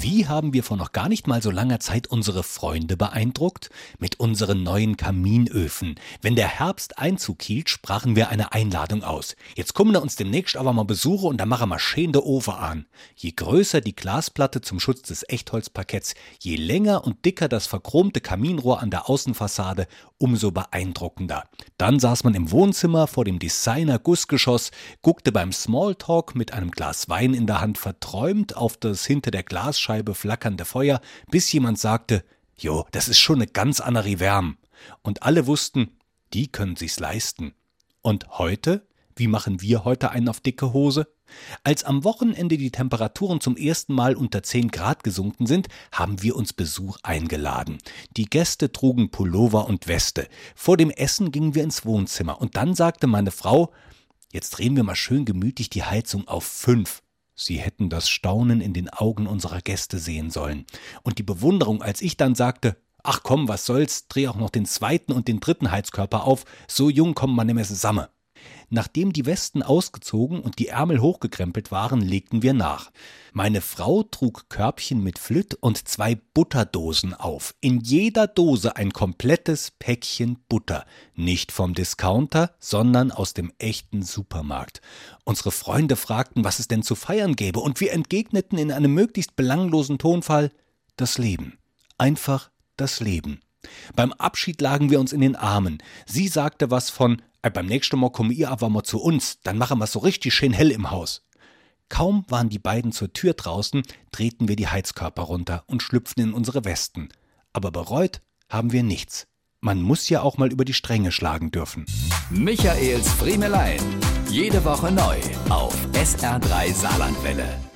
Wie haben wir vor noch gar nicht mal so langer Zeit unsere Freunde beeindruckt? Mit unseren neuen Kaminöfen. Wenn der Herbst Einzug hielt, sprachen wir eine Einladung aus. Jetzt kommen wir uns demnächst aber mal Besuche und dann machen wir schön der Ofen an. Je größer die Glasplatte zum Schutz des Echtholzparketts, je länger und dicker das verchromte Kaminrohr an der Außenfassade, umso beeindruckender. Dann saß man im Wohnzimmer vor dem Designer-Gussgeschoss, guckte beim Smalltalk mit einem Glas Wein in der Hand verträumt auf das hinter der Glasscheibe Glasscheibe flackernde Feuer, bis jemand sagte, Jo, das ist schon eine ganz andere Wärm. Und alle wussten, die können sich's leisten. Und heute? Wie machen wir heute einen auf dicke Hose? Als am Wochenende die Temperaturen zum ersten Mal unter 10 Grad gesunken sind, haben wir uns Besuch eingeladen. Die Gäste trugen Pullover und Weste. Vor dem Essen gingen wir ins Wohnzimmer und dann sagte meine Frau, jetzt drehen wir mal schön gemütlich die Heizung auf 5. Sie hätten das Staunen in den Augen unserer Gäste sehen sollen. Und die Bewunderung, als ich dann sagte, ach komm, was soll's, dreh auch noch den zweiten und den dritten Heizkörper auf, so jung kommt man nimmer zusammen. Nachdem die Westen ausgezogen und die Ärmel hochgekrempelt waren, legten wir nach. Meine Frau trug Körbchen mit Flütt und zwei Butterdosen auf. In jeder Dose ein komplettes Päckchen Butter. Nicht vom Discounter, sondern aus dem echten Supermarkt. Unsere Freunde fragten, was es denn zu feiern gäbe, und wir entgegneten in einem möglichst belanglosen Tonfall das Leben. Einfach das Leben. Beim Abschied lagen wir uns in den Armen. Sie sagte was von äh, beim nächsten Mal kommen ihr aber mal zu uns, dann machen wir so richtig schön hell im Haus. Kaum waren die beiden zur Tür draußen, drehten wir die Heizkörper runter und schlüpften in unsere Westen. Aber bereut haben wir nichts. Man muss ja auch mal über die Stränge schlagen dürfen. Michaels Friemelein. Jede Woche neu auf SR3 Saarlandwelle.